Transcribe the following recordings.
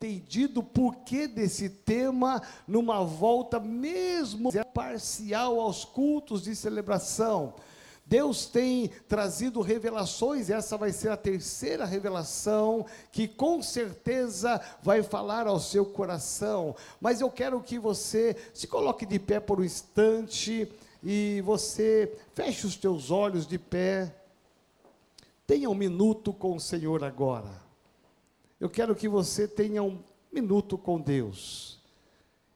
entendido o porquê desse tema numa volta mesmo parcial aos cultos de celebração. Deus tem trazido revelações, essa vai ser a terceira revelação, que com certeza vai falar ao seu coração. Mas eu quero que você se coloque de pé por um instante e você feche os teus olhos de pé. Tenha um minuto com o Senhor agora. Eu quero que você tenha um minuto com Deus.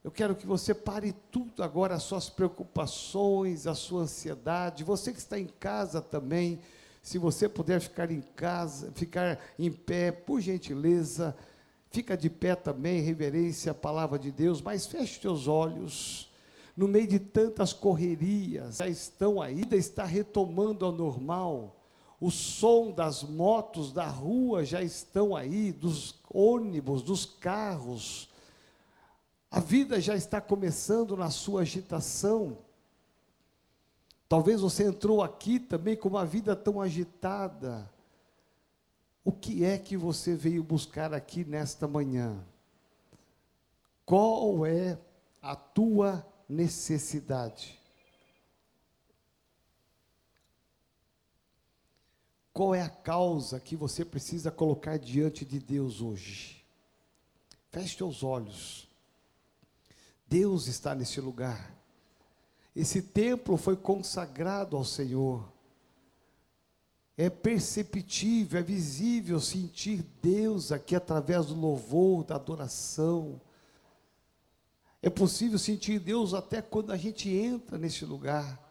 Eu quero que você pare tudo agora, as suas preocupações, a sua ansiedade. Você que está em casa também, se você puder ficar em casa, ficar em pé, por gentileza, fica de pé também, reverência à palavra de Deus, mas feche seus olhos. No meio de tantas correrias, já estão aí, ainda está retomando ao normal. O som das motos da rua já estão aí, dos ônibus, dos carros a vida já está começando na sua agitação. Talvez você entrou aqui também com uma vida tão agitada. O que é que você veio buscar aqui nesta manhã? Qual é a tua necessidade? Qual é a causa que você precisa colocar diante de Deus hoje? Feche os olhos. Deus está nesse lugar. Esse templo foi consagrado ao Senhor. É perceptível, é visível sentir Deus aqui através do louvor, da adoração. É possível sentir Deus até quando a gente entra nesse lugar.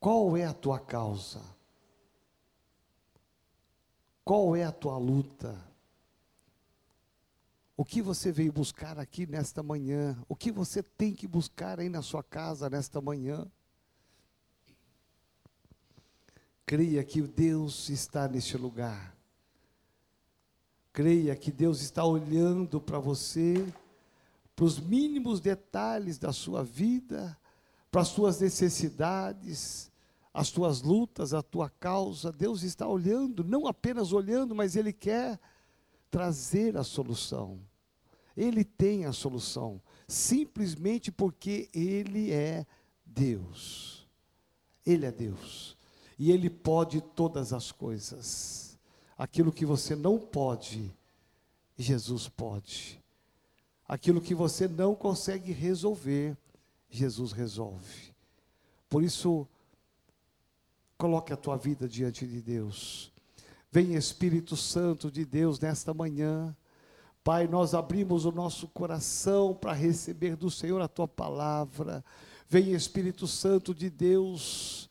Qual é a tua causa? Qual é a tua luta? O que você veio buscar aqui nesta manhã? O que você tem que buscar aí na sua casa nesta manhã? Creia que Deus está neste lugar. Creia que Deus está olhando para você, para os mínimos detalhes da sua vida, para as suas necessidades, as suas lutas, a tua causa. Deus está olhando, não apenas olhando, mas Ele quer trazer a solução. Ele tem a solução, simplesmente porque Ele é Deus. Ele é Deus. E Ele pode todas as coisas. Aquilo que você não pode, Jesus pode. Aquilo que você não consegue resolver, Jesus resolve. Por isso, coloque a tua vida diante de Deus. Vem Espírito Santo de Deus nesta manhã Pai, nós abrimos o nosso coração para receber do Senhor a tua palavra. Vem Espírito Santo de Deus,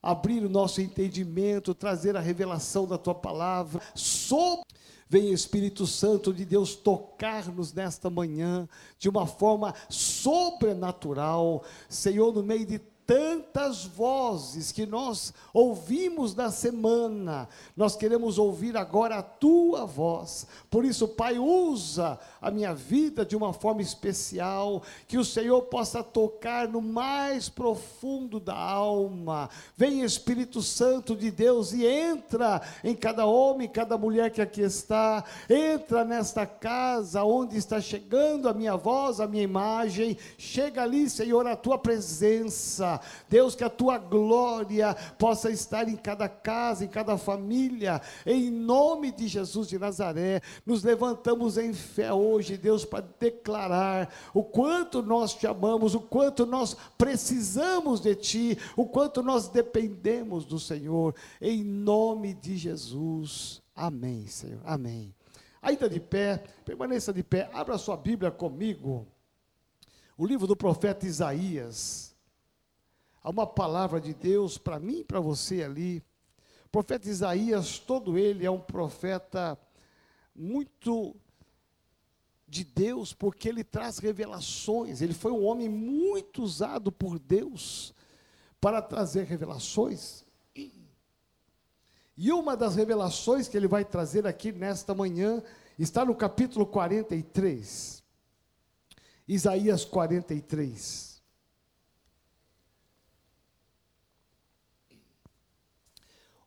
abrir o nosso entendimento, trazer a revelação da tua palavra. Sobre Vem Espírito Santo de Deus tocar-nos nesta manhã de uma forma sobrenatural. Senhor, no meio de tantas vozes que nós ouvimos na semana, nós queremos ouvir agora a tua voz. Por isso, Pai, usa a minha vida de uma forma especial, que o Senhor possa tocar no mais profundo da alma. Vem Espírito Santo de Deus e entra em cada homem, cada mulher que aqui está, entra nesta casa onde está chegando a minha voz, a minha imagem. Chega ali, Senhor, a tua presença Deus, que a tua glória possa estar em cada casa, em cada família, em nome de Jesus de Nazaré. Nos levantamos em fé hoje, Deus, para declarar o quanto nós te amamos, o quanto nós precisamos de ti, o quanto nós dependemos do Senhor, em nome de Jesus. Amém, Senhor. Amém. Ainda de pé, permaneça de pé, abra sua Bíblia comigo. O livro do profeta Isaías. Há uma palavra de Deus para mim e para você ali. O profeta Isaías, todo ele é um profeta muito de Deus, porque ele traz revelações. Ele foi um homem muito usado por Deus para trazer revelações. E uma das revelações que ele vai trazer aqui nesta manhã está no capítulo 43. Isaías 43.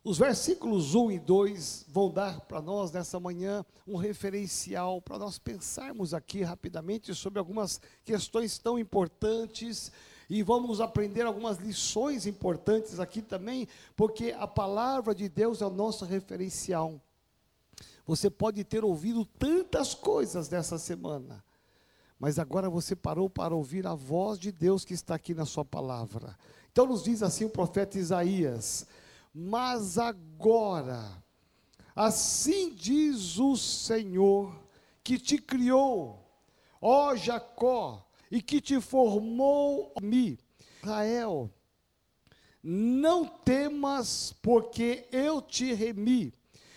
Os versículos 1 e 2 vão dar para nós nessa manhã um referencial para nós pensarmos aqui rapidamente sobre algumas questões tão importantes e vamos aprender algumas lições importantes aqui também, porque a palavra de Deus é o nosso referencial. Você pode ter ouvido tantas coisas nessa semana, mas agora você parou para ouvir a voz de Deus que está aqui na sua palavra. Então nos diz assim o profeta Isaías: mas agora, assim diz o Senhor, que te criou, ó Jacó, e que te formou, mi, Israel, não temas, porque eu te remi,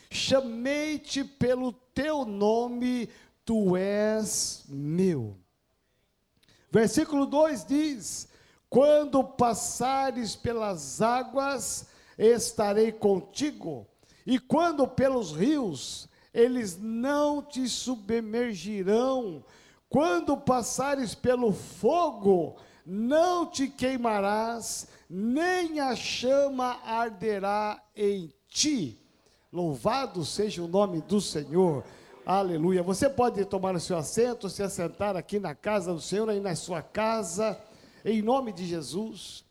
chamei-te pelo teu nome, tu és meu. Versículo 2 diz: Quando passares pelas águas, estarei contigo, e quando pelos rios, eles não te submergirão, quando passares pelo fogo, não te queimarás, nem a chama arderá em ti. Louvado seja o nome do Senhor. Aleluia. Você pode tomar o seu assento, se assentar aqui na casa do Senhor, aí na sua casa, em nome de Jesus.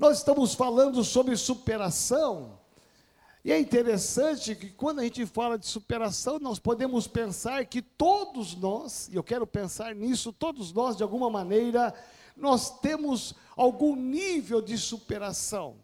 Nós estamos falando sobre superação. E é interessante que quando a gente fala de superação, nós podemos pensar que todos nós, e eu quero pensar nisso, todos nós, de alguma maneira, nós temos algum nível de superação.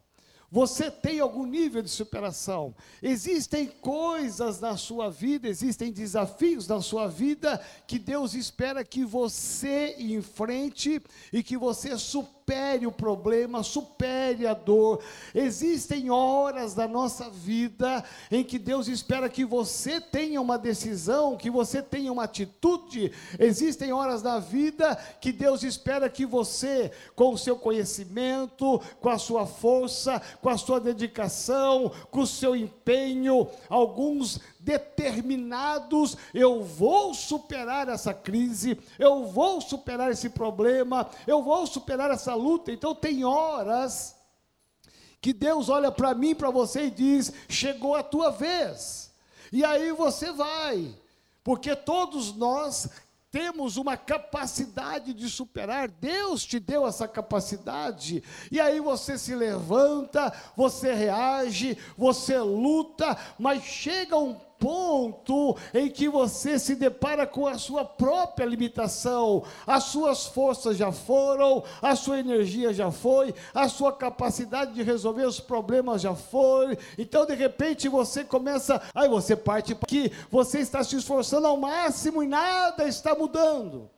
Você tem algum nível de superação. Existem coisas na sua vida, existem desafios na sua vida que Deus espera que você enfrente e que você supere supere o problema, supere a dor. Existem horas da nossa vida em que Deus espera que você tenha uma decisão, que você tenha uma atitude. Existem horas da vida que Deus espera que você, com o seu conhecimento, com a sua força, com a sua dedicação, com o seu empenho, alguns determinados, eu vou superar essa crise, eu vou superar esse problema, eu vou superar essa luta. Então tem horas que Deus olha para mim, para você e diz: "Chegou a tua vez". E aí você vai, porque todos nós temos uma capacidade de superar, Deus te deu essa capacidade, e aí você se levanta, você reage, você luta, mas chega um ponto em que você se depara com a sua própria limitação. As suas forças já foram, a sua energia já foi, a sua capacidade de resolver os problemas já foi. Então, de repente, você começa, aí você parte para que você está se esforçando ao máximo e nada está mudando.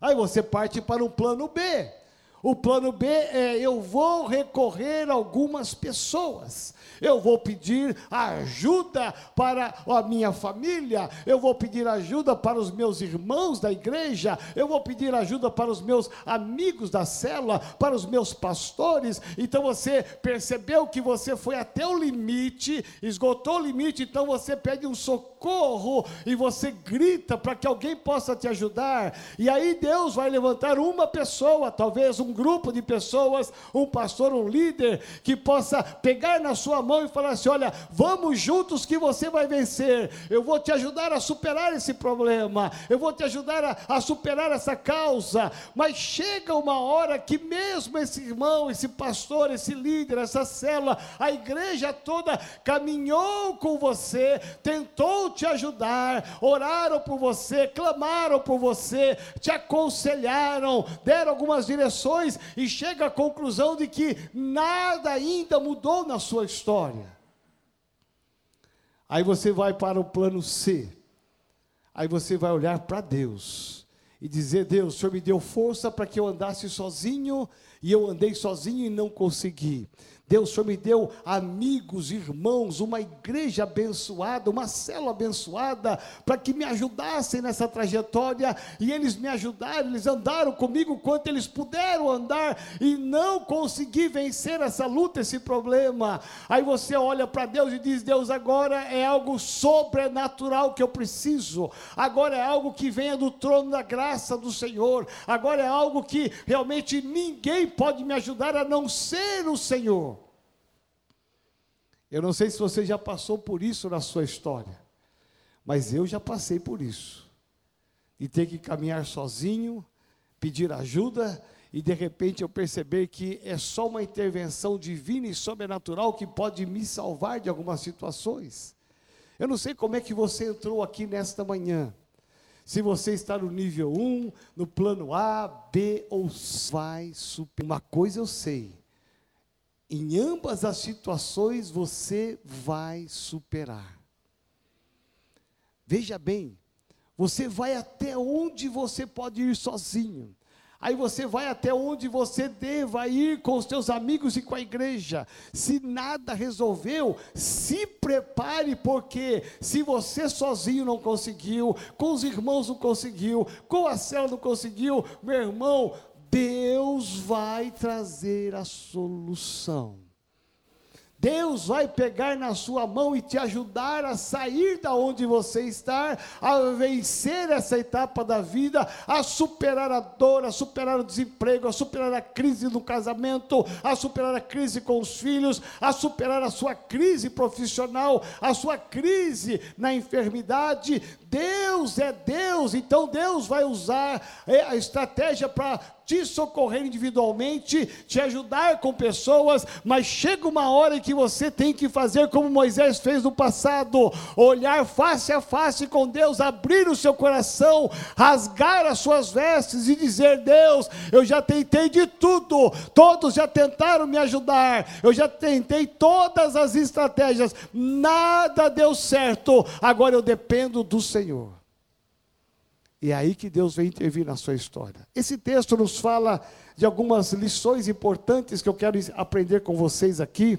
Aí você parte para um plano B. O plano B é: eu vou recorrer a algumas pessoas eu vou pedir ajuda para a minha família, eu vou pedir ajuda para os meus irmãos da igreja, eu vou pedir ajuda para os meus amigos da célula, para os meus pastores. Então você percebeu que você foi até o limite, esgotou o limite, então você pede um socorro e você grita para que alguém possa te ajudar. E aí Deus vai levantar uma pessoa, talvez um grupo de pessoas, um pastor, um líder, que possa pegar na sua mão e falar assim: olha, vamos juntos que você vai vencer. Eu vou te ajudar a superar esse problema, eu vou te ajudar a, a superar essa causa. Mas chega uma hora que, mesmo esse irmão, esse pastor, esse líder, essa célula, a igreja toda caminhou com você, tentou te ajudar, oraram por você, clamaram por você, te aconselharam, deram algumas direções e chega à conclusão de que nada ainda mudou na sua história. Aí você vai para o plano C. Aí você vai olhar para Deus e dizer: Deus, o Senhor me deu força para que eu andasse sozinho e eu andei sozinho e não consegui. Deus, Senhor me deu amigos, irmãos, uma igreja abençoada, uma célula abençoada, para que me ajudassem nessa trajetória, e eles me ajudaram, eles andaram comigo quanto eles puderam andar, e não consegui vencer essa luta, esse problema. Aí você olha para Deus e diz: Deus, agora é algo sobrenatural que eu preciso, agora é algo que venha do trono da graça do Senhor, agora é algo que realmente ninguém pode me ajudar a não ser o Senhor. Eu não sei se você já passou por isso na sua história, mas eu já passei por isso. E ter que caminhar sozinho, pedir ajuda e de repente eu perceber que é só uma intervenção divina e sobrenatural que pode me salvar de algumas situações. Eu não sei como é que você entrou aqui nesta manhã. Se você está no nível 1, no plano A, B ou C, vai superar. Uma coisa eu sei, em ambas as situações você vai superar. Veja bem, você vai até onde você pode ir sozinho. Aí você vai até onde você deva ir com os seus amigos e com a igreja. Se nada resolveu, se prepare, porque se você sozinho não conseguiu, com os irmãos não conseguiu, com a célula não conseguiu, meu irmão, Deus vai trazer a solução. Deus vai pegar na sua mão e te ajudar a sair da onde você está, a vencer essa etapa da vida, a superar a dor, a superar o desemprego, a superar a crise no casamento, a superar a crise com os filhos, a superar a sua crise profissional, a sua crise na enfermidade. Deus é Deus, então Deus vai usar é, a estratégia para te socorrer individualmente, te ajudar com pessoas, mas chega uma hora em que você tem que fazer como Moisés fez no passado: olhar face a face com Deus, abrir o seu coração, rasgar as suas vestes e dizer: Deus, eu já tentei de tudo, todos já tentaram me ajudar, eu já tentei todas as estratégias, nada deu certo, agora eu dependo do Senhor. E é aí que Deus vem intervir na sua história. Esse texto nos fala de algumas lições importantes que eu quero aprender com vocês aqui.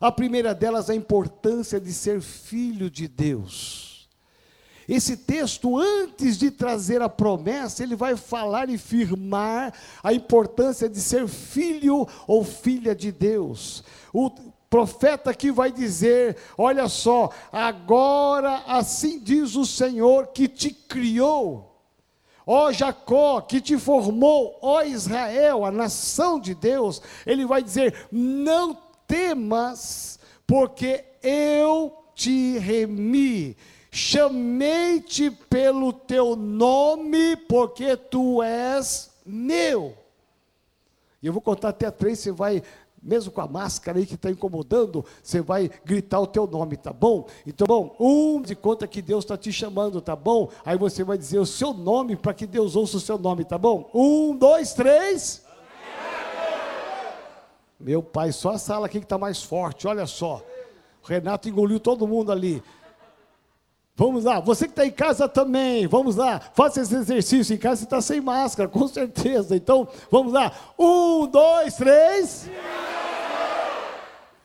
A primeira delas, a importância de ser filho de Deus. Esse texto, antes de trazer a promessa, ele vai falar e firmar a importância de ser filho ou filha de Deus. O profeta que vai dizer: Olha só, agora assim diz o Senhor que te criou, ó Jacó, que te formou, ó Israel, a nação de Deus. Ele vai dizer: Não temas, porque eu te remi. Chamei-te pelo teu nome, porque tu és meu. E eu vou contar até três, você vai mesmo com a máscara aí que está incomodando, você vai gritar o teu nome, tá bom? Então, bom, um de conta que Deus está te chamando, tá bom? Aí você vai dizer o seu nome para que Deus ouça o seu nome, tá bom? Um, dois, três. Meu pai, só a sala aqui que está mais forte, olha só. O Renato engoliu todo mundo ali. Vamos lá, você que está em casa também, vamos lá, faça esse exercício. Em casa você está sem máscara, com certeza. Então, vamos lá. Um, dois, três.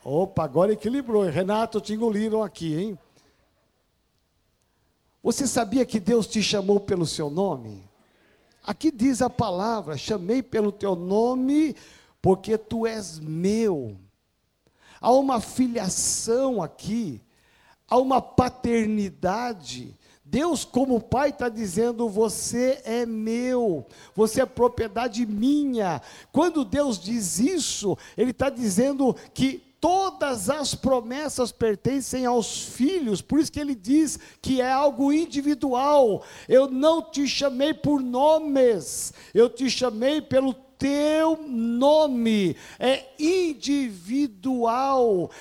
Opa, agora equilibrou. Renato, te engoliram aqui, hein? Você sabia que Deus te chamou pelo seu nome? Aqui diz a palavra: chamei pelo teu nome, porque tu és meu. Há uma filiação aqui há uma paternidade. Deus, como Pai, está dizendo: Você é meu, você é propriedade minha. Quando Deus diz isso, Ele está dizendo que todas as promessas pertencem aos filhos, por isso que ele diz que é algo individual. Eu não te chamei por nomes, eu te chamei pelo teu nome, é individual,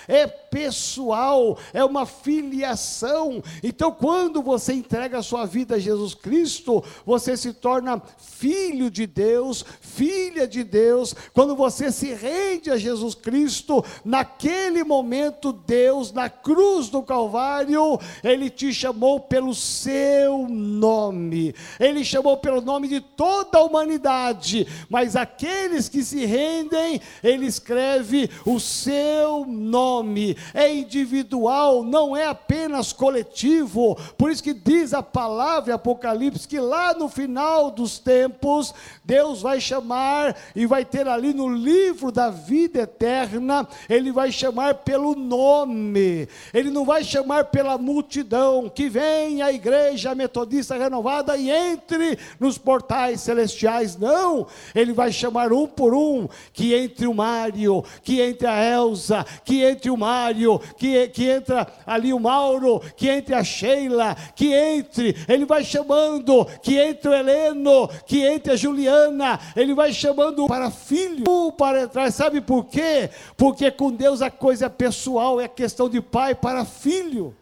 é pessoal, é uma filiação. Então, quando você entrega a sua vida a Jesus Cristo, você se torna filho de Deus, filha de Deus. Quando você se rende a Jesus Cristo, naquele momento, Deus, na cruz do Calvário, Ele te chamou pelo seu nome, Ele chamou pelo nome de toda a humanidade, mas aqueles que se rendem, ele escreve o seu nome. É individual, não é apenas coletivo. Por isso que diz a palavra Apocalipse que lá no final dos tempos, Deus vai chamar e vai ter ali no livro da vida eterna, ele vai chamar pelo nome. Ele não vai chamar pela multidão que vem à igreja metodista renovada e entre nos portais celestiais, não. Ele vai chamar um por um, que entre o Mário, que entre a Elza, que entre o Mário, que, que entra ali o Mauro, que entre a Sheila, que entre, ele vai chamando, que entre o Heleno, que entre a Juliana, ele vai chamando para filho, para entrar, sabe por quê? Porque com Deus a coisa é pessoal, é questão de pai para filho.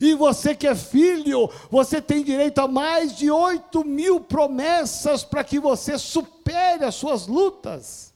E você que é filho, você tem direito a mais de 8 mil promessas para que você supere as suas lutas.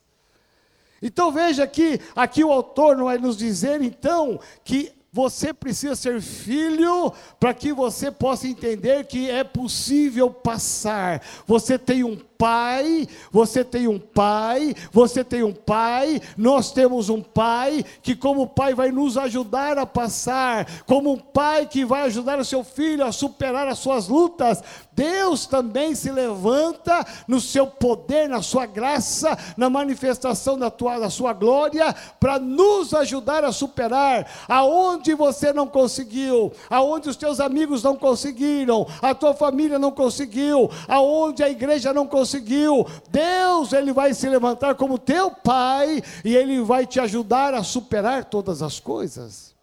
Então veja que aqui o autor não vai nos dizer então que você precisa ser filho para que você possa entender que é possível passar. Você tem um pai, você tem um pai, você tem um pai, nós temos um pai que, como pai, vai nos ajudar a passar, como um pai que vai ajudar o seu filho a superar as suas lutas. Deus também se levanta no seu poder, na sua graça, na manifestação da, tua, da sua glória, para nos ajudar a superar aonde você não conseguiu, aonde os teus amigos não conseguiram, a tua família não conseguiu, aonde a igreja não conseguiu conseguiu. Deus, ele vai se levantar como teu pai e ele vai te ajudar a superar todas as coisas.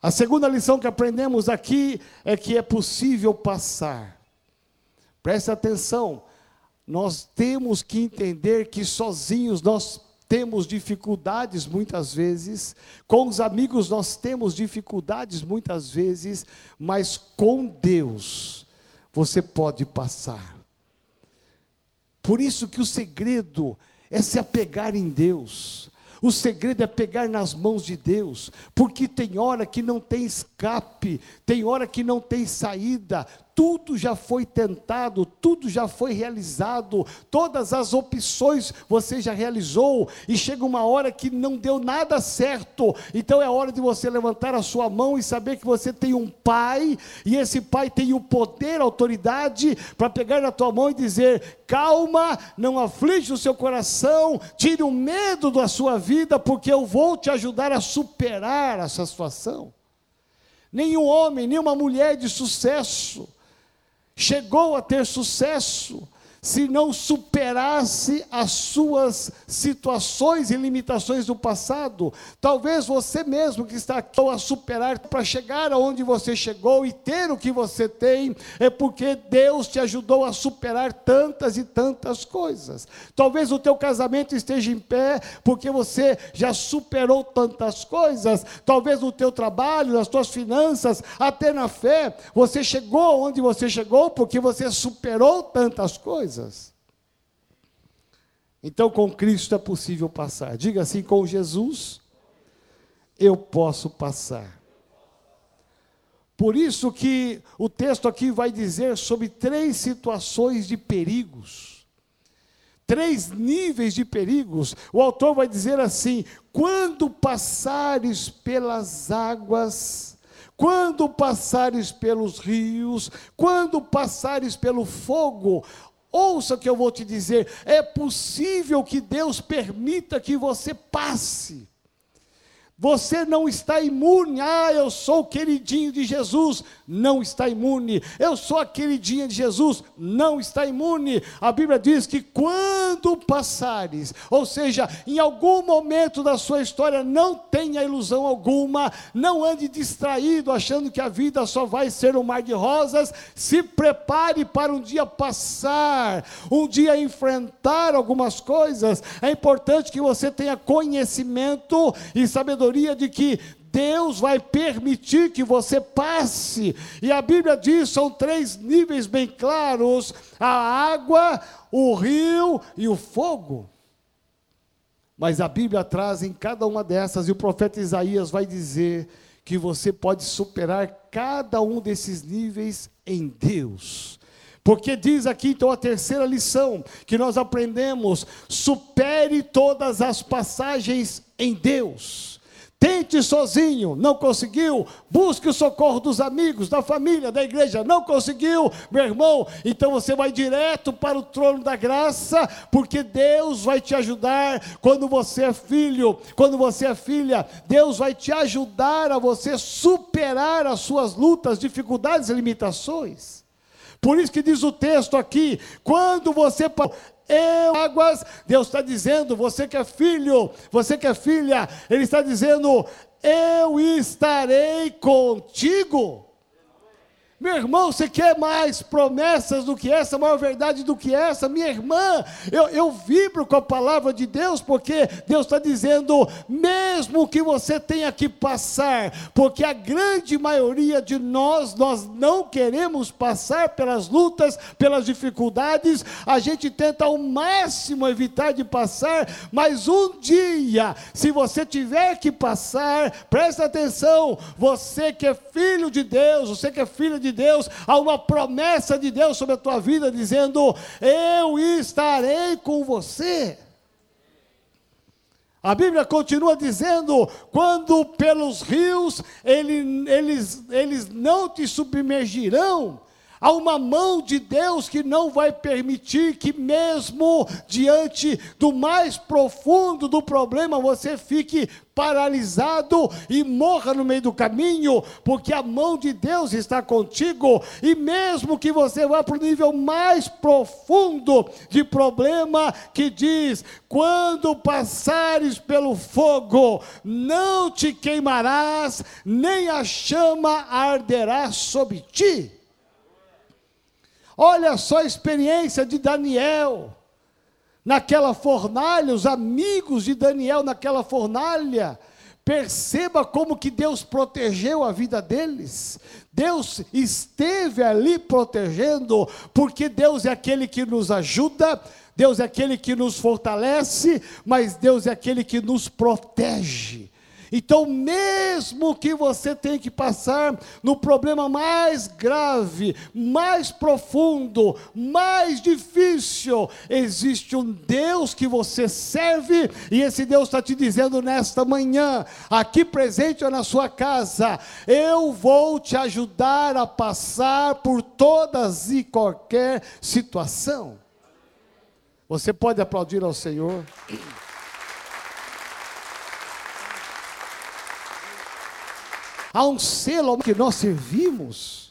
A segunda lição que aprendemos aqui é que é possível passar. Preste atenção, nós temos que entender que sozinhos nós temos dificuldades muitas vezes, com os amigos nós temos dificuldades muitas vezes, mas com Deus você pode passar. Por isso que o segredo é se apegar em Deus. O segredo é pegar nas mãos de Deus, porque tem hora que não tem escape, tem hora que não tem saída, tudo já foi tentado, tudo já foi realizado, todas as opções você já realizou, e chega uma hora que não deu nada certo, então é hora de você levantar a sua mão e saber que você tem um pai, e esse pai tem o poder, a autoridade, para pegar na tua mão e dizer: calma, não aflige o seu coração, tire o medo da sua vida, porque eu vou te ajudar a superar essa situação. Nenhum homem, nenhuma mulher de sucesso, chegou a ter sucesso se não superasse as suas situações e limitações do passado. Talvez você mesmo que está aqui a superar para chegar aonde você chegou e ter o que você tem, é porque Deus te ajudou a superar tantas e tantas coisas. Talvez o teu casamento esteja em pé porque você já superou tantas coisas. Talvez no teu trabalho, nas tuas finanças, até na fé, você chegou onde você chegou porque você superou tantas coisas coisas. Então, com Cristo é possível passar. Diga assim: com Jesus, eu posso passar. Por isso que o texto aqui vai dizer sobre três situações de perigos. Três níveis de perigos. O autor vai dizer assim: quando passares pelas águas, quando passares pelos rios, quando passares pelo fogo, Ouça o que eu vou te dizer: é possível que Deus permita que você passe você não está imune. Ah, eu sou o queridinho de Jesus. Não está imune. Eu sou a queridinha de Jesus. Não está imune. A Bíblia diz que quando passares, ou seja, em algum momento da sua história, não tenha ilusão alguma, não ande distraído achando que a vida só vai ser um mar de rosas. Se prepare para um dia passar, um dia enfrentar algumas coisas. É importante que você tenha conhecimento e sabedoria sabedoria de que Deus vai permitir que você passe. E a Bíblia diz: são três níveis bem claros: a água, o rio e o fogo. Mas a Bíblia traz em cada uma dessas, e o profeta Isaías vai dizer que você pode superar cada um desses níveis em Deus. Porque diz aqui então a terceira lição que nós aprendemos: supere todas as passagens em Deus. Tente sozinho, não conseguiu, busque o socorro dos amigos, da família, da igreja, não conseguiu, meu irmão, então você vai direto para o trono da graça, porque Deus vai te ajudar. Quando você é filho, quando você é filha, Deus vai te ajudar a você superar as suas lutas, dificuldades e limitações. Por isso que diz o texto aqui: quando você eu águas, Deus está dizendo, você que é filho, você que é filha, Ele está dizendo, eu estarei contigo. Meu irmão, você quer mais promessas do que essa, maior verdade do que essa? Minha irmã, eu, eu vibro com a palavra de Deus, porque Deus está dizendo, mesmo que você tenha que passar, porque a grande maioria de nós, nós não queremos passar pelas lutas, pelas dificuldades, a gente tenta ao máximo evitar de passar, mas um dia, se você tiver que passar, presta atenção, você que é filho de Deus, você que é filha de de Deus, há uma promessa de Deus sobre a tua vida, dizendo: Eu estarei com você. A Bíblia continua dizendo: quando pelos rios ele, eles, eles não te submergirão, Há uma mão de Deus que não vai permitir que, mesmo diante do mais profundo do problema, você fique paralisado e morra no meio do caminho, porque a mão de Deus está contigo, e mesmo que você vá para o nível mais profundo de problema, que diz: quando passares pelo fogo, não te queimarás, nem a chama arderá sobre ti. Olha só a experiência de Daniel. Naquela fornalha, os amigos de Daniel naquela fornalha, perceba como que Deus protegeu a vida deles. Deus esteve ali protegendo, porque Deus é aquele que nos ajuda, Deus é aquele que nos fortalece, mas Deus é aquele que nos protege. Então, mesmo que você tenha que passar no problema mais grave, mais profundo, mais difícil, existe um Deus que você serve, e esse Deus está te dizendo nesta manhã, aqui presente ou na sua casa, eu vou te ajudar a passar por todas e qualquer situação. Você pode aplaudir ao Senhor? Há um selo que nós servimos.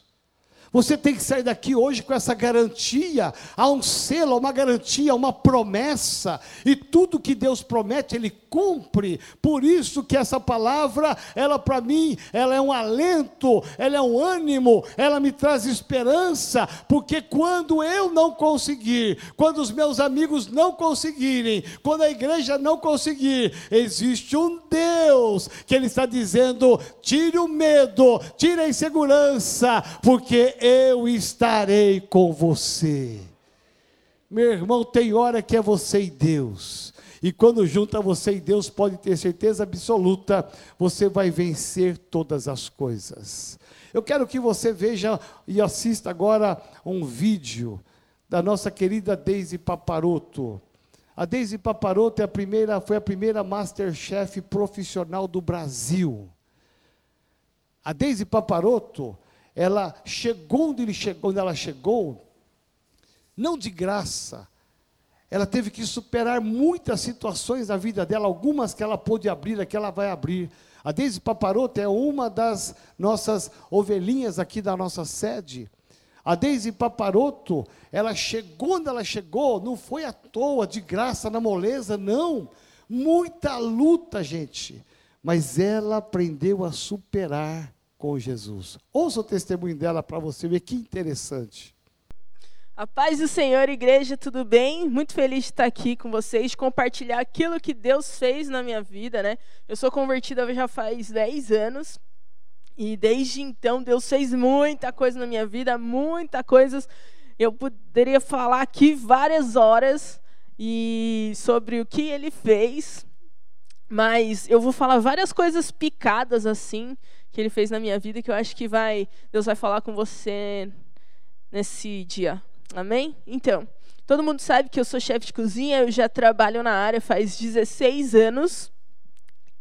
Você tem que sair daqui hoje com essa garantia. Há um selo, uma garantia, uma promessa. E tudo que Deus promete, Ele cumpre. Por isso que essa palavra, ela para mim, ela é um alento, ela é um ânimo, ela me traz esperança. Porque quando eu não conseguir, quando os meus amigos não conseguirem, quando a igreja não conseguir, existe um Deus que Ele está dizendo: tire o medo, tire a insegurança, porque eu estarei com você. Meu irmão, tem hora que é você e Deus. E quando junta você e Deus, pode ter certeza absoluta, você vai vencer todas as coisas. Eu quero que você veja e assista agora um vídeo da nossa querida Deise Paparoto. A Deise Paparoto é a primeira, foi a primeira Masterchef profissional do Brasil. A Deise Paparoto, ela chegou onde, ele chegou, onde ela chegou, não de graça, ela teve que superar muitas situações da vida dela, algumas que ela pôde abrir, que ela vai abrir. A Deise Paparoto é uma das nossas ovelhinhas aqui da nossa sede. A Deise Paparoto, ela chegou onde ela chegou, não foi à toa, de graça, na moleza, não. Muita luta, gente. Mas ela aprendeu a superar com Jesus. Ouça o testemunho dela para você ver que interessante. A paz do Senhor, igreja, tudo bem? Muito feliz de estar aqui com vocês, compartilhar aquilo que Deus fez na minha vida, né? Eu sou convertida já faz 10 anos. E desde então Deus fez muita coisa na minha vida, muita coisas. Eu poderia falar aqui várias horas e sobre o que ele fez, mas eu vou falar várias coisas picadas assim que ele fez na minha vida que eu acho que vai Deus vai falar com você nesse dia. Amém? Então, todo mundo sabe que eu sou chefe de cozinha, eu já trabalho na área faz 16 anos.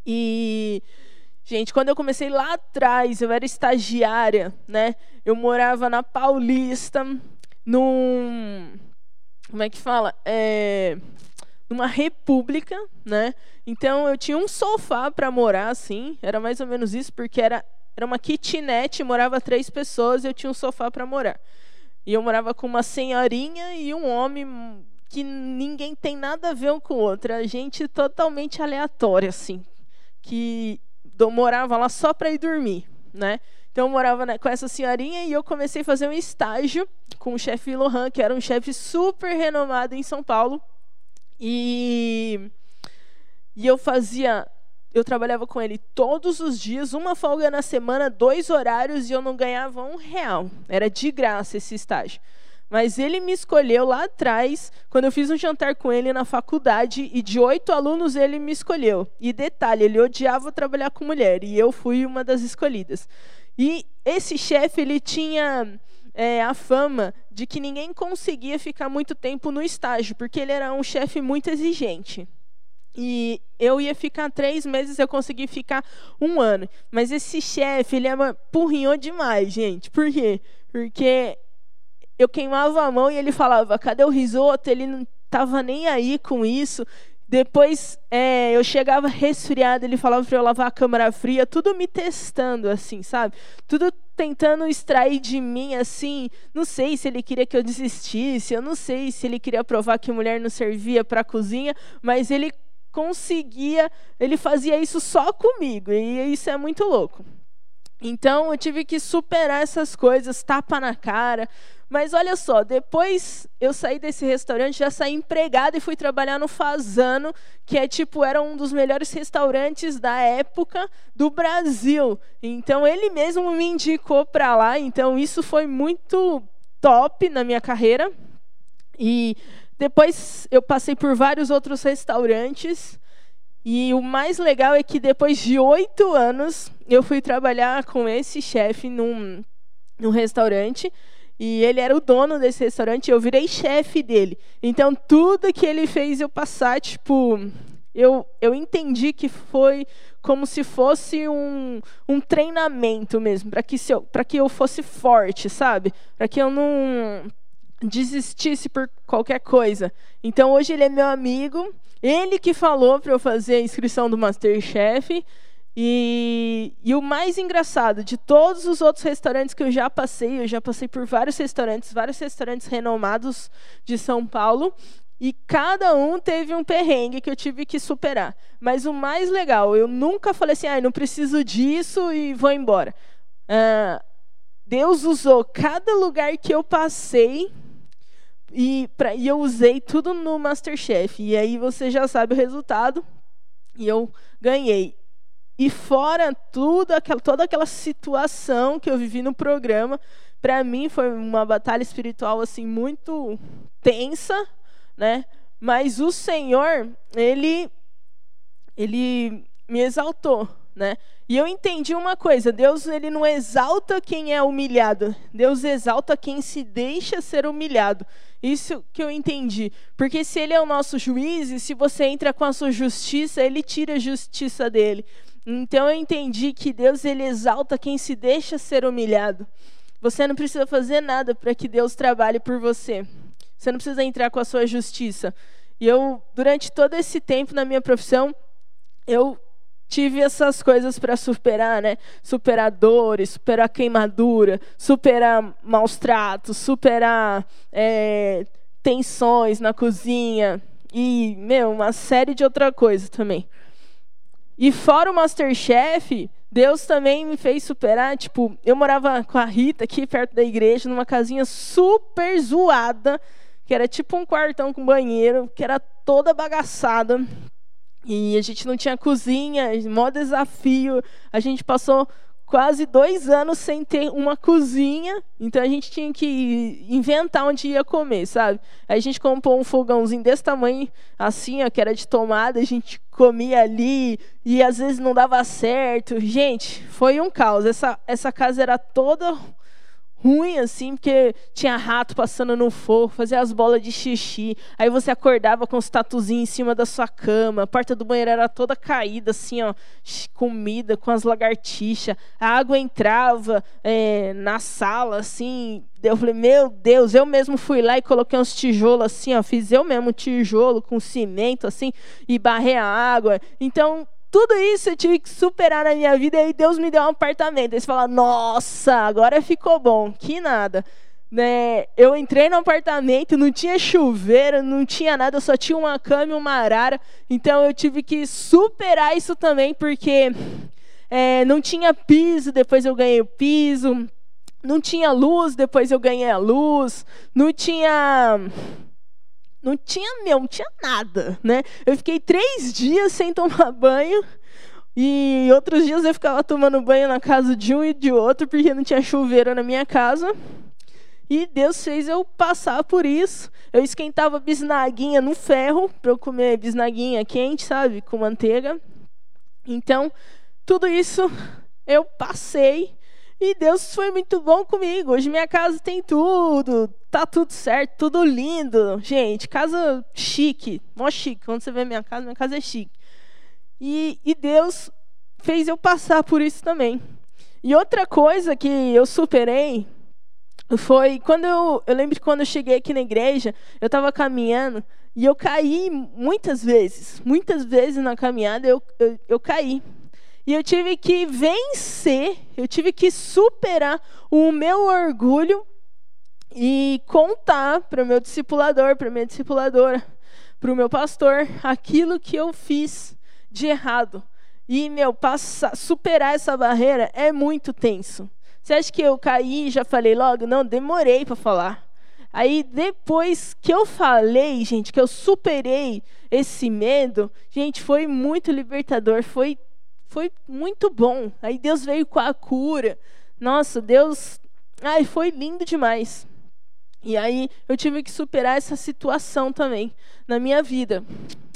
E gente, quando eu comecei lá atrás, eu era estagiária, né? Eu morava na Paulista, num como é que fala? É, numa república, né? Então eu tinha um sofá para morar assim, era mais ou menos isso, porque era era uma kitnet, morava três pessoas e eu tinha um sofá para morar. E eu morava com uma senhorinha e um homem que ninguém tem nada a ver um com o outro. A gente totalmente aleatória, assim. Que morava lá só para ir dormir, né? Então eu morava né, com essa senhorinha e eu comecei a fazer um estágio com o chefe Lohan, que era um chefe super renomado em São Paulo. E, e eu fazia eu trabalhava com ele todos os dias, uma folga na semana, dois horários, e eu não ganhava um real. Era de graça esse estágio. Mas ele me escolheu lá atrás, quando eu fiz um jantar com ele na faculdade, e de oito alunos ele me escolheu. E detalhe, ele odiava trabalhar com mulher, e eu fui uma das escolhidas. E esse chefe, ele tinha é, a fama de que ninguém conseguia ficar muito tempo no estágio, porque ele era um chefe muito exigente. E eu ia ficar três meses, eu consegui ficar um ano. Mas esse chefe, ele é porrinhou demais, gente. Por quê? Porque eu queimava a mão e ele falava, cadê o risoto? Ele não estava nem aí com isso. Depois é, eu chegava resfriada, ele falava para eu lavar a câmara fria, tudo me testando, assim, sabe? Tudo tentando extrair de mim, assim. Não sei se ele queria que eu desistisse, eu não sei se ele queria provar que mulher não servia para cozinha, mas ele conseguia, ele fazia isso só comigo, e isso é muito louco. Então eu tive que superar essas coisas, tapa na cara. Mas olha só, depois eu saí desse restaurante, já saí empregada e fui trabalhar no Fazano, que é tipo era um dos melhores restaurantes da época do Brasil. Então ele mesmo me indicou para lá, então isso foi muito top na minha carreira. E depois eu passei por vários outros restaurantes. E o mais legal é que depois de oito anos, eu fui trabalhar com esse chefe num, num restaurante. E ele era o dono desse restaurante, eu virei chefe dele. Então, tudo que ele fez eu passar, tipo, eu, eu entendi que foi como se fosse um, um treinamento mesmo, para que, que eu fosse forte, sabe? Para que eu não desistisse por qualquer coisa. Então hoje ele é meu amigo, ele que falou para eu fazer a inscrição do Masterchef. E, e o mais engraçado, de todos os outros restaurantes que eu já passei, eu já passei por vários restaurantes, vários restaurantes renomados de São Paulo, e cada um teve um perrengue que eu tive que superar. Mas o mais legal, eu nunca falei assim, ah, não preciso disso e vou embora. Uh, Deus usou cada lugar que eu passei e, pra, e eu usei tudo no Masterchef. E aí você já sabe o resultado. E eu ganhei. E fora tudo, aquela, toda aquela situação que eu vivi no programa, para mim foi uma batalha espiritual assim muito tensa, né? Mas o Senhor, ele ele me exaltou, né? E eu entendi uma coisa, Deus ele não exalta quem é humilhado, Deus exalta quem se deixa ser humilhado. Isso que eu entendi. Porque se ele é o nosso juiz, e se você entra com a sua justiça, ele tira a justiça dele. Então eu entendi que Deus ele exalta quem se deixa ser humilhado. Você não precisa fazer nada para que Deus trabalhe por você. Você não precisa entrar com a sua justiça. E eu, durante todo esse tempo na minha profissão, eu tive essas coisas para superar, né? Superar dores, superar queimadura, superar maus tratos, superar é, tensões na cozinha e, meu, uma série de outra coisa também. E fora o Masterchef, Deus também me fez superar, tipo, eu morava com a Rita aqui perto da igreja, numa casinha super zoada, que era tipo um quartão com banheiro, que era toda bagaçada. E a gente não tinha cozinha, maior desafio. A gente passou quase dois anos sem ter uma cozinha, então a gente tinha que inventar onde ia comer, sabe? Aí a gente comprou um fogãozinho desse tamanho, assim, ó, que era de tomada, a gente comia ali e às vezes não dava certo. Gente, foi um caos. Essa, essa casa era toda ruim, assim, porque tinha rato passando no forro, fazia as bolas de xixi. Aí você acordava com os tatuzinhos em cima da sua cama. A porta do banheiro era toda caída, assim, ó, comida com as lagartixas. A água entrava é, na sala, assim. Eu falei, meu Deus, eu mesmo fui lá e coloquei uns tijolos assim, ó, fiz eu mesmo tijolo com cimento, assim, e barrei a água. Então, tudo isso eu tive que superar na minha vida e Deus me deu um apartamento. Aí você fala, nossa, agora ficou bom. Que nada. né, eu entrei no apartamento, não tinha chuveiro, não tinha nada, só tinha uma cama e uma arara. Então eu tive que superar isso também, porque é, não tinha piso, depois eu ganhei o piso. Não tinha luz, depois eu ganhei a luz. Não tinha. Não tinha, meu, não tinha nada, né? Eu fiquei três dias sem tomar banho. E outros dias eu ficava tomando banho na casa de um e de outro, porque não tinha chuveiro na minha casa. E Deus fez eu passar por isso. Eu esquentava bisnaguinha no ferro para eu comer bisnaguinha quente, sabe, com manteiga. Então, tudo isso eu passei e Deus foi muito bom comigo. Hoje minha casa tem tudo, tá tudo certo, tudo lindo. Gente, casa chique, mó chique. Quando você vê minha casa, minha casa é chique. E, e Deus fez eu passar por isso também. E outra coisa que eu superei foi quando eu, eu lembro que quando eu cheguei aqui na igreja, eu estava caminhando e eu caí muitas vezes, muitas vezes na caminhada eu, eu, eu caí. E eu tive que vencer, eu tive que superar o meu orgulho e contar para o meu discipulador, para minha discipuladora, para o meu pastor, aquilo que eu fiz de errado. E, meu, passar, superar essa barreira é muito tenso. Você acha que eu caí e já falei logo? Não, demorei para falar. Aí depois que eu falei, gente, que eu superei esse medo, gente, foi muito libertador, foi foi muito bom. Aí Deus veio com a cura. Nossa, Deus, ai, foi lindo demais. E aí eu tive que superar essa situação também na minha vida.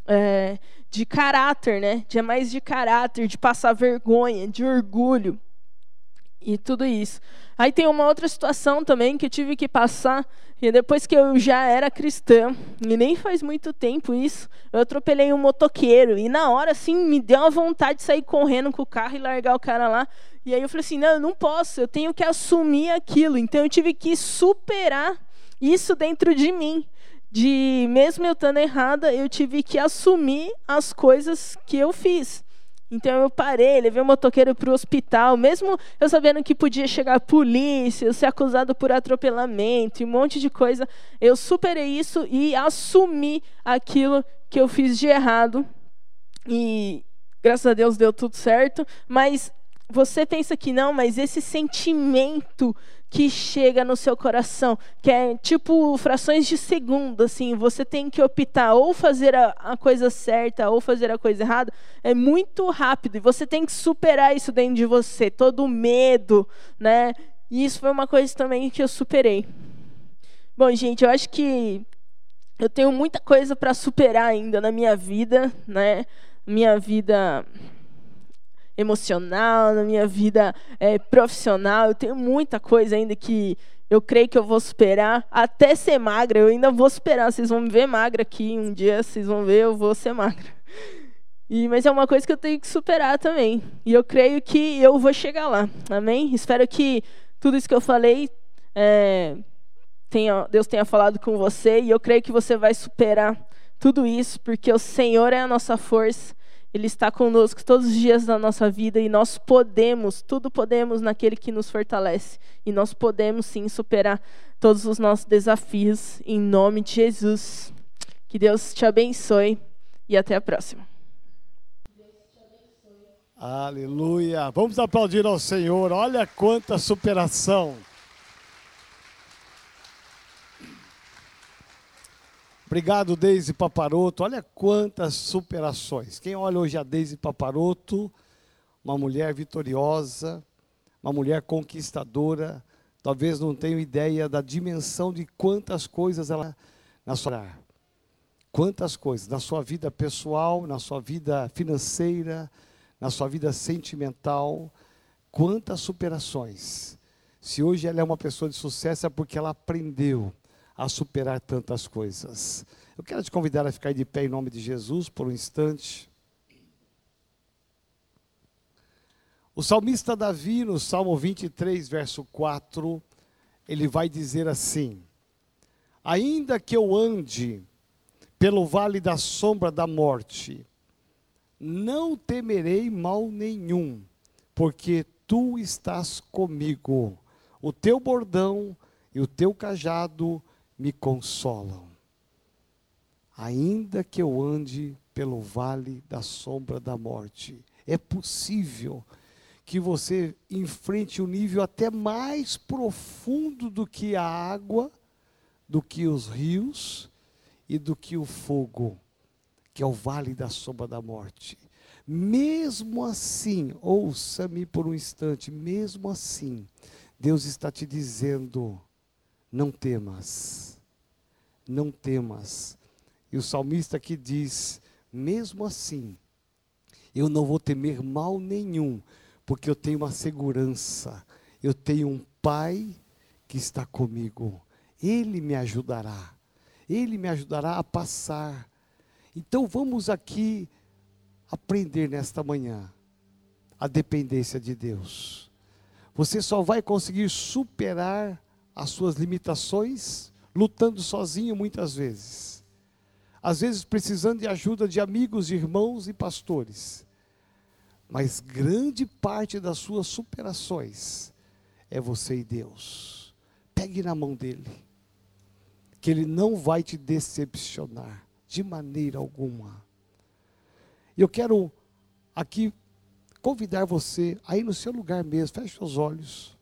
É, de caráter, né? De mais de caráter, de passar vergonha, de orgulho e tudo isso. Aí tem uma outra situação também que eu tive que passar, e depois que eu já era cristã, e nem faz muito tempo isso, eu atropelei um motoqueiro, e na hora, assim, me deu uma vontade de sair correndo com o carro e largar o cara lá. E aí eu falei assim: não, eu não posso, eu tenho que assumir aquilo. Então eu tive que superar isso dentro de mim. De mesmo eu estando errada, eu tive que assumir as coisas que eu fiz. Então eu parei, levei o motoqueiro para o hospital, mesmo eu sabendo que podia chegar a polícia, eu ser acusado por atropelamento e um monte de coisa, eu superei isso e assumi aquilo que eu fiz de errado. E graças a Deus deu tudo certo, mas você pensa que não, mas esse sentimento que chega no seu coração, que é tipo frações de segundo, assim, você tem que optar ou fazer a, a, coisa certa ou fazer a coisa errada, é muito rápido e você tem que superar isso dentro de você, todo o medo, né? E isso foi uma coisa também que eu superei. Bom, gente, eu acho que eu tenho muita coisa para superar ainda na minha vida, né? Minha vida emocional, na minha vida é, profissional. Eu tenho muita coisa ainda que eu creio que eu vou superar. Até ser magra, eu ainda vou superar. Vocês vão me ver magra aqui um dia, vocês vão ver, eu vou ser magra. E, mas é uma coisa que eu tenho que superar também. E eu creio que eu vou chegar lá. Amém? Espero que tudo isso que eu falei, é, tenha, Deus tenha falado com você. E eu creio que você vai superar tudo isso, porque o Senhor é a nossa força. Ele está conosco todos os dias da nossa vida e nós podemos, tudo podemos naquele que nos fortalece. E nós podemos sim superar todos os nossos desafios em nome de Jesus. Que Deus te abençoe e até a próxima. Aleluia. Vamos aplaudir ao Senhor. Olha quanta superação. Obrigado, Deise Paparoto. Olha quantas superações. Quem olha hoje a Deise Paparoto, uma mulher vitoriosa, uma mulher conquistadora, talvez não tenha ideia da dimensão de quantas coisas ela na sua quantas coisas na sua vida pessoal, na sua vida financeira, na sua vida sentimental, quantas superações. Se hoje ela é uma pessoa de sucesso é porque ela aprendeu a superar tantas coisas. Eu quero te convidar a ficar de pé em nome de Jesus por um instante. O salmista Davi, no Salmo 23, verso 4, ele vai dizer assim: Ainda que eu ande pelo vale da sombra da morte, não temerei mal nenhum, porque tu estás comigo. O teu bordão e o teu cajado me consolam. Ainda que eu ande pelo vale da sombra da morte, é possível que você enfrente um nível até mais profundo do que a água, do que os rios e do que o fogo, que é o vale da sombra da morte. Mesmo assim, ouça-me por um instante, mesmo assim, Deus está te dizendo: não temas, não temas. E o salmista aqui diz: mesmo assim, eu não vou temer mal nenhum, porque eu tenho uma segurança, eu tenho um Pai que está comigo, Ele me ajudará, Ele me ajudará a passar. Então vamos aqui aprender nesta manhã a dependência de Deus. Você só vai conseguir superar as suas limitações lutando sozinho muitas vezes. Às vezes precisando de ajuda de amigos, irmãos e pastores. Mas grande parte das suas superações é você e Deus. Pegue na mão dele, que ele não vai te decepcionar de maneira alguma. Eu quero aqui convidar você aí no seu lugar mesmo, feche os olhos.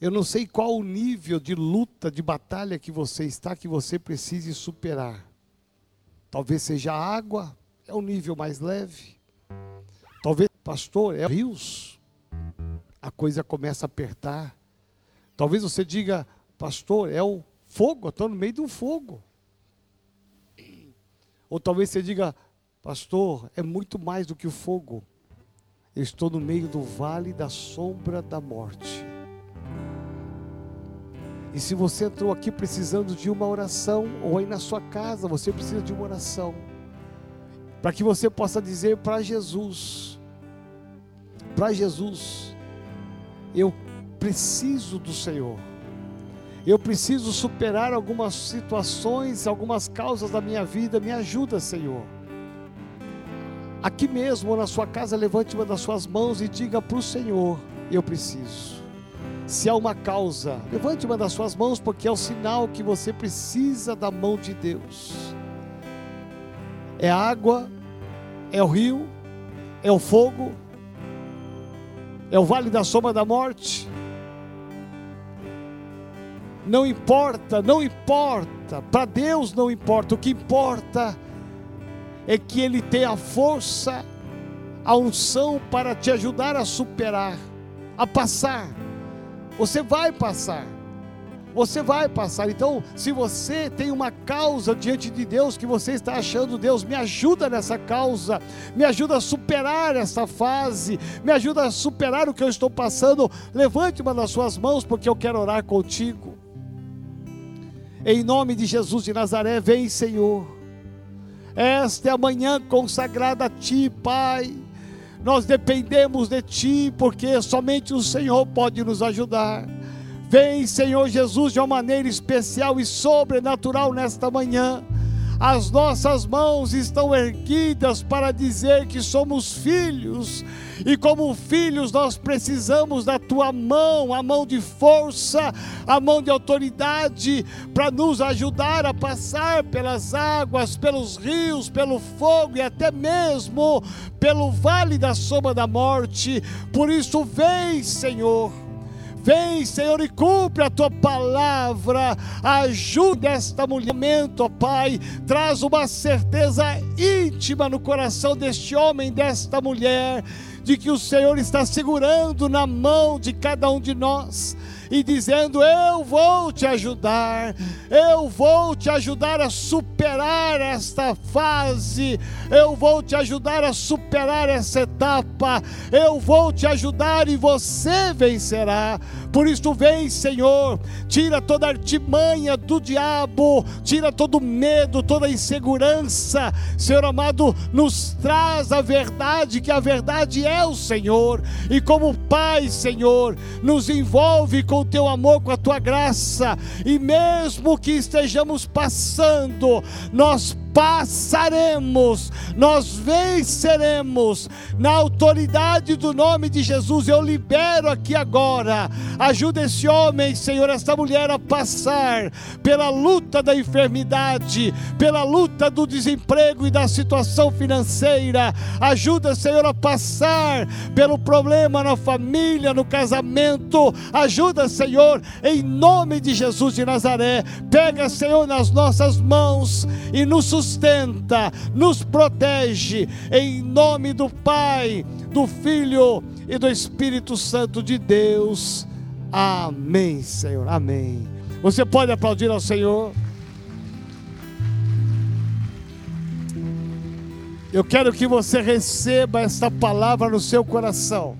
Eu não sei qual o nível de luta, de batalha que você está, que você precise superar. Talvez seja água, é um nível mais leve. Talvez, pastor, é rios. A coisa começa a apertar. Talvez você diga, pastor, é o fogo, estou no meio do fogo. Ou talvez você diga, pastor, é muito mais do que o fogo. Eu estou no meio do vale da sombra da morte. E se você entrou aqui precisando de uma oração, ou aí na sua casa você precisa de uma oração, para que você possa dizer para Jesus: para Jesus, eu preciso do Senhor. Eu preciso superar algumas situações, algumas causas da minha vida. Me ajuda, Senhor. Aqui mesmo, ou na sua casa, levante uma das suas mãos e diga para o Senhor: Eu preciso. Se há uma causa, levante uma das suas mãos, porque é o sinal que você precisa da mão de Deus. É água, é o rio, é o fogo, é o vale da sombra da morte. Não importa, não importa, para Deus não importa, o que importa é que Ele tem a força, a unção para te ajudar a superar, a passar você vai passar. Você vai passar. Então, se você tem uma causa diante de Deus que você está achando, Deus, me ajuda nessa causa, me ajuda a superar essa fase, me ajuda a superar o que eu estou passando, levante uma das suas mãos, porque eu quero orar contigo. Em nome de Jesus de Nazaré, vem, Senhor. Esta é a manhã consagrada a Ti, Pai nós dependemos de Ti, porque somente o Senhor pode nos ajudar. Vem, Senhor Jesus, de uma maneira especial e sobrenatural nesta manhã. As nossas mãos estão erguidas para dizer que somos filhos, e como filhos nós precisamos da tua mão, a mão de força, a mão de autoridade, para nos ajudar a passar pelas águas, pelos rios, pelo fogo e até mesmo pelo vale da sombra da morte. Por isso, vem, Senhor Vem, Senhor, e cumpre a tua palavra. Ajuda esta mulher, ó Pai. Traz uma certeza íntima no coração deste homem, desta mulher, de que o Senhor está segurando na mão de cada um de nós e dizendo: Eu vou te ajudar, eu vou te ajudar a superar esta fase, eu vou te ajudar a superar essa etapa, eu vou te ajudar e você vencerá. Por isso, vem, Senhor, tira toda a artimanha do diabo, tira todo medo, toda insegurança. Senhor amado, nos traz a verdade, que a verdade é o Senhor, e como Pai, Senhor, nos envolve com o teu amor, com a tua graça, e mesmo que estejamos passando, nós passaremos, nós venceremos. Na autoridade do nome de Jesus, eu libero aqui agora. Ajuda esse homem, Senhor, esta mulher a passar pela luta da enfermidade, pela luta do desemprego e da situação financeira. Ajuda, Senhor, a passar pelo problema na família, no casamento. Ajuda, Senhor, em nome de Jesus de Nazaré. Pega, Senhor, nas nossas mãos e nos sustenta, nos protege, em nome do Pai, do Filho e do Espírito Santo de Deus. Amém, Senhor, amém. Você pode aplaudir ao Senhor. Eu quero que você receba esta palavra no seu coração.